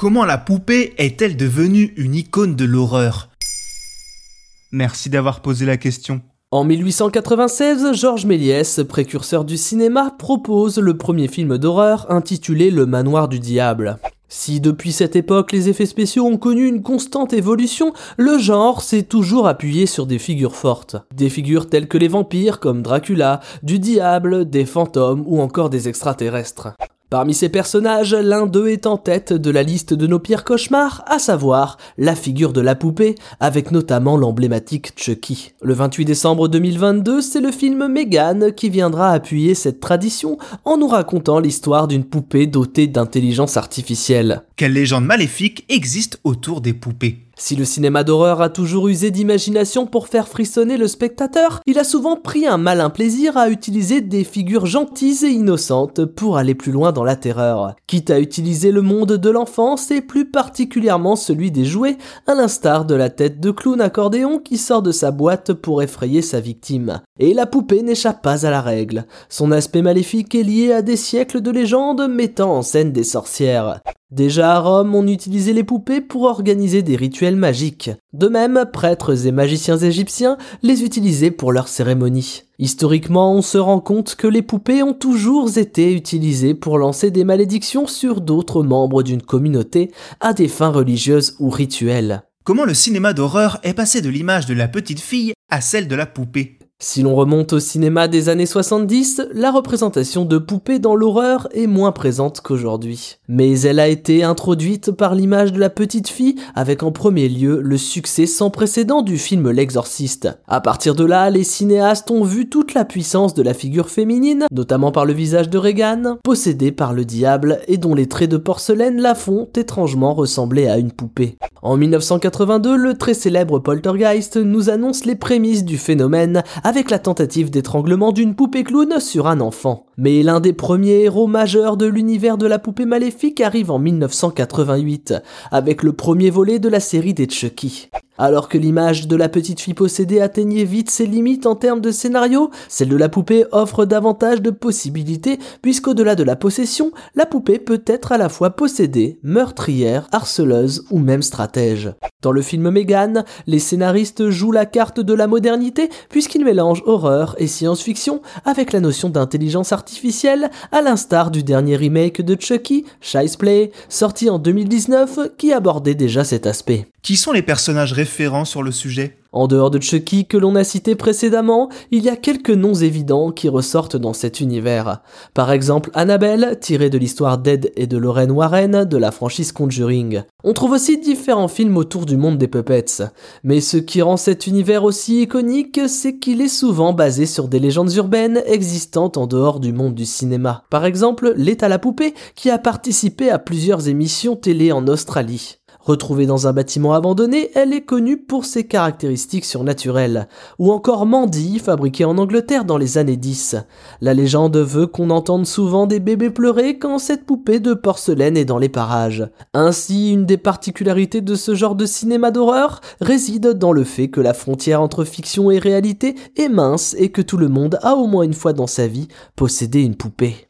Comment la poupée est-elle devenue une icône de l'horreur? Merci d'avoir posé la question. En 1896, Georges Méliès, précurseur du cinéma, propose le premier film d'horreur intitulé Le Manoir du Diable. Si depuis cette époque les effets spéciaux ont connu une constante évolution, le genre s'est toujours appuyé sur des figures fortes. Des figures telles que les vampires comme Dracula, du diable, des fantômes ou encore des extraterrestres. Parmi ces personnages, l'un d'eux est en tête de la liste de nos pires cauchemars, à savoir la figure de la poupée, avec notamment l'emblématique Chucky. Le 28 décembre 2022, c'est le film Megan qui viendra appuyer cette tradition en nous racontant l'histoire d'une poupée dotée d'intelligence artificielle. Quelle légende maléfique existe autour des poupées? Si le cinéma d'horreur a toujours usé d'imagination pour faire frissonner le spectateur, il a souvent pris un malin plaisir à utiliser des figures gentilles et innocentes pour aller plus loin dans la terreur. Quitte à utiliser le monde de l'enfance et plus particulièrement celui des jouets, à l'instar de la tête de clown accordéon qui sort de sa boîte pour effrayer sa victime. Et la poupée n'échappe pas à la règle. Son aspect maléfique est lié à des siècles de légendes mettant en scène des sorcières. Déjà à Rome, on utilisait les poupées pour organiser des rituels magiques. De même, prêtres et magiciens égyptiens les utilisaient pour leurs cérémonies. Historiquement, on se rend compte que les poupées ont toujours été utilisées pour lancer des malédictions sur d'autres membres d'une communauté à des fins religieuses ou rituelles. Comment le cinéma d'horreur est passé de l'image de la petite fille à celle de la poupée? Si l'on remonte au cinéma des années 70, la représentation de poupées dans l'horreur est moins présente qu'aujourd'hui. Mais elle a été introduite par l'image de la petite fille avec en premier lieu le succès sans précédent du film L'exorciste. À partir de là, les cinéastes ont vu toute la puissance de la figure féminine, notamment par le visage de Regan, possédée par le diable et dont les traits de porcelaine la font étrangement ressembler à une poupée. En 1982, le très célèbre Poltergeist nous annonce les prémices du phénomène avec la tentative d'étranglement d'une poupée clown sur un enfant. Mais l'un des premiers héros majeurs de l'univers de la poupée maléfique arrive en 1988, avec le premier volet de la série des Chucky. Alors que l'image de la petite fille possédée atteignait vite ses limites en termes de scénario, celle de la poupée offre davantage de possibilités puisqu'au-delà de la possession, la poupée peut être à la fois possédée, meurtrière, harceleuse ou même stratège. Dans le film Megan, les scénaristes jouent la carte de la modernité puisqu'ils mélangent horreur et science-fiction avec la notion d'intelligence artificielle à l'instar du dernier remake de Chucky, Child's Play, sorti en 2019 qui abordait déjà cet aspect. Qui sont les personnages référents sur le sujet? En dehors de Chucky que l'on a cité précédemment, il y a quelques noms évidents qui ressortent dans cet univers. Par exemple Annabelle, tirée de l'histoire d'Ed et de Lorraine Warren de la franchise Conjuring. On trouve aussi différents films autour du monde des puppets. Mais ce qui rend cet univers aussi iconique, c'est qu'il est souvent basé sur des légendes urbaines existantes en dehors du monde du cinéma. Par exemple, L'État la poupée, qui a participé à plusieurs émissions télé en Australie. Retrouvée dans un bâtiment abandonné, elle est connue pour ses caractéristiques surnaturelles. Ou encore Mandy, fabriquée en Angleterre dans les années 10. La légende veut qu'on entende souvent des bébés pleurer quand cette poupée de porcelaine est dans les parages. Ainsi, une des particularités de ce genre de cinéma d'horreur réside dans le fait que la frontière entre fiction et réalité est mince et que tout le monde a au moins une fois dans sa vie possédé une poupée.